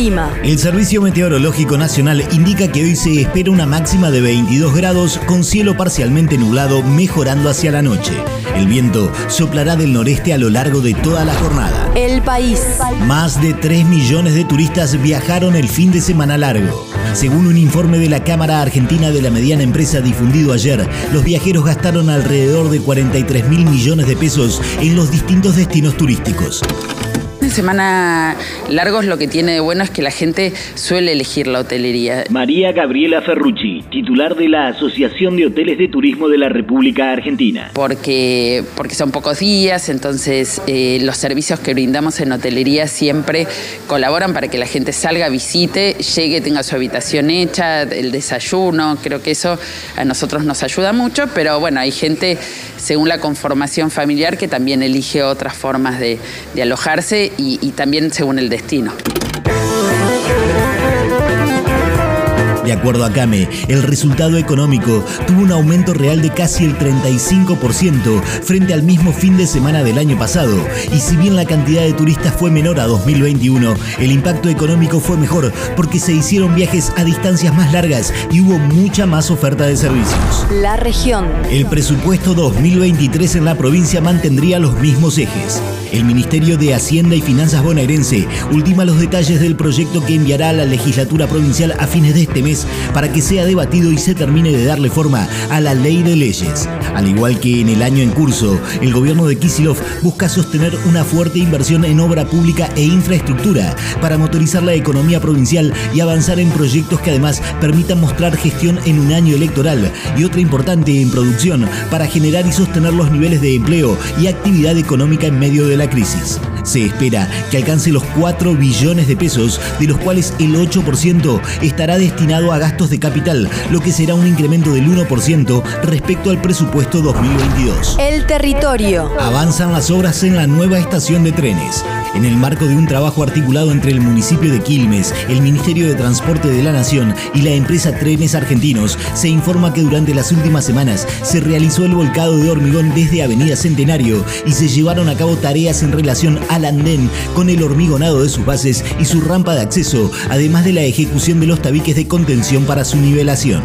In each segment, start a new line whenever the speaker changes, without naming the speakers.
El clima.
El Servicio Meteorológico Nacional indica que hoy se espera una máxima de 22 grados con cielo parcialmente nublado mejorando hacia la noche. El viento soplará del noreste a lo largo de toda la jornada.
El país.
Más de 3 millones de turistas viajaron el fin de semana largo. Según un informe de la Cámara Argentina de la Mediana Empresa difundido ayer, los viajeros gastaron alrededor de 43 mil millones de pesos en los distintos destinos turísticos
semana largos lo que tiene de bueno es que la gente suele elegir la hotelería.
María Gabriela Ferrucci, titular de la Asociación de Hoteles de Turismo de la República Argentina.
Porque, porque son pocos días, entonces eh, los servicios que brindamos en hotelería siempre colaboran para que la gente salga, visite, llegue, tenga su habitación hecha, el desayuno, creo que eso a nosotros nos ayuda mucho, pero bueno, hay gente según la conformación familiar que también elige otras formas de, de alojarse y, también según el destino.
De acuerdo a Came, el resultado económico tuvo un aumento real de casi el 35% frente al mismo fin de semana del año pasado. Y si bien la cantidad de turistas fue menor a 2021, el impacto económico fue mejor porque se hicieron viajes a distancias más largas y hubo mucha más oferta de servicios.
La región.
El presupuesto 2023 en la provincia mantendría los mismos ejes. El Ministerio de Hacienda y Finanzas bonaerense ultima los detalles del proyecto que enviará a la legislatura provincial a fines de este mes para que sea debatido y se termine de darle forma a la ley de leyes. Al igual que en el año en curso, el gobierno de Kisilov busca sostener una fuerte inversión en obra pública e infraestructura para motorizar la economía provincial y avanzar en proyectos que además permitan mostrar gestión en un año electoral y otra importante en producción para generar y sostener los niveles de empleo y actividad económica en medio de la crisis. Se espera que alcance los 4 billones de pesos, de los cuales el 8% estará destinado a gastos de capital, lo que será un incremento del 1% respecto al presupuesto 2022.
El territorio.
Avanzan las obras en la nueva estación de trenes. En el marco de un trabajo articulado entre el municipio de Quilmes, el Ministerio de Transporte de la Nación y la empresa Trenes Argentinos, se informa que durante las últimas semanas se realizó el volcado de hormigón desde Avenida Centenario y se llevaron a cabo tareas en relación al andén con el hormigonado de sus bases y su rampa de acceso, además de la ejecución de los tabiques de contención para su nivelación.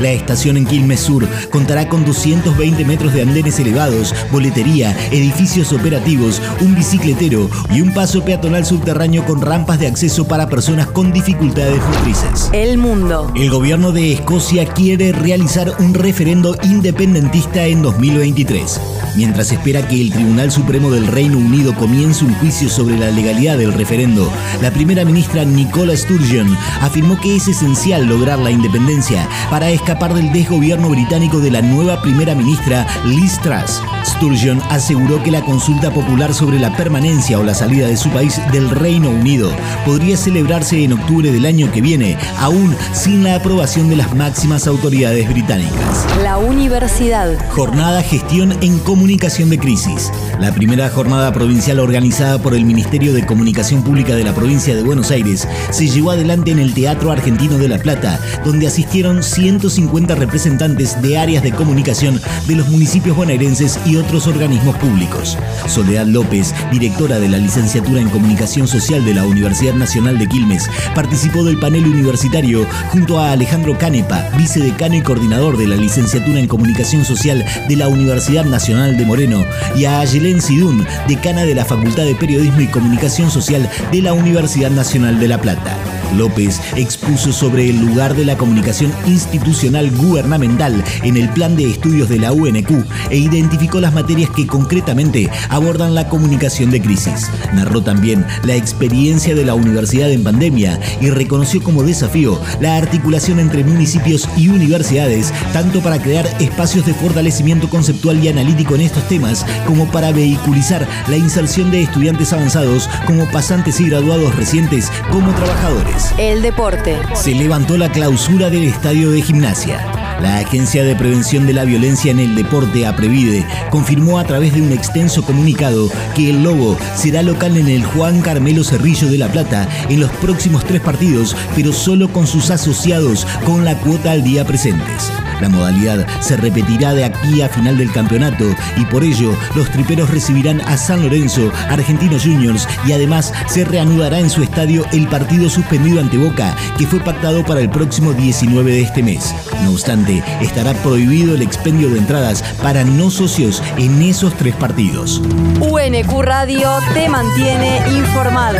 La estación en Quilmes Sur contará con 220 metros de andenes elevados, boletería, edificios operativos, un bicicletero y un paso peatonal subterráneo con rampas de acceso para personas con dificultades motrices.
El mundo.
El gobierno de Escocia quiere realizar un referendo independentista en 2023. Mientras espera que el Tribunal Supremo del Reino Unido comience un juicio sobre la legalidad del referendo, la primera ministra Nicola Sturgeon afirmó que es esencial lograr la independencia para escapar del desgobierno británico de la nueva primera ministra Liz Truss. Sturgeon aseguró que la consulta popular sobre la permanencia o la salida de su país del Reino Unido podría celebrarse en octubre del año que viene, aún sin la aprobación de las máximas autoridades británicas.
La universidad.
Jornada Gestión en Comunicación de Crisis. La primera jornada provincial organizada por el Ministerio de Comunicación Pública de la provincia de Buenos Aires se llevó adelante en el Teatro Argentino de La Plata, donde asistieron 150 representantes de áreas de comunicación de los municipios bonaerenses y otros organismos públicos. Soledad López, directora de la licenciatura en Comunicación Social de la Universidad Nacional de Quilmes, participó del panel universitario junto a Alejandro Canepa, vicedecano y coordinador de la licenciatura en Comunicación Social de la Universidad Nacional de Moreno, y a Ayelén Sidún, decana de la Facultad de Periodismo y Comunicación Social de la Universidad Nacional de La Plata. López expuso sobre el lugar de la comunicación institucional gubernamental en el plan de estudios de la UNQ e identificó las materias que concretamente abordan la comunicación de crisis. Narró también la experiencia de la universidad en pandemia y reconoció como desafío la articulación entre municipios y universidades, tanto para crear espacios de fortalecimiento conceptual y analítico en estos temas, como para vehiculizar la inserción de estudiantes avanzados como pasantes y graduados recientes como trabajadores.
El deporte.
Se levantó la clausura del estadio de gimnasia. La Agencia de Prevención de la Violencia en el Deporte, APREVIDE, confirmó a través de un extenso comunicado que el Lobo será local en el Juan Carmelo Cerrillo de La Plata en los próximos tres partidos, pero solo con sus asociados con la cuota al día presentes. La modalidad se repetirá de aquí a final del campeonato y por ello los triperos recibirán a San Lorenzo, Argentinos Juniors y además se reanudará en su estadio el partido suspendido ante Boca que fue pactado para el próximo 19 de este mes. No obstante, estará prohibido el expendio de entradas para no socios en esos tres partidos.
UNQ Radio te mantiene informado.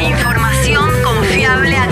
Información confiable a.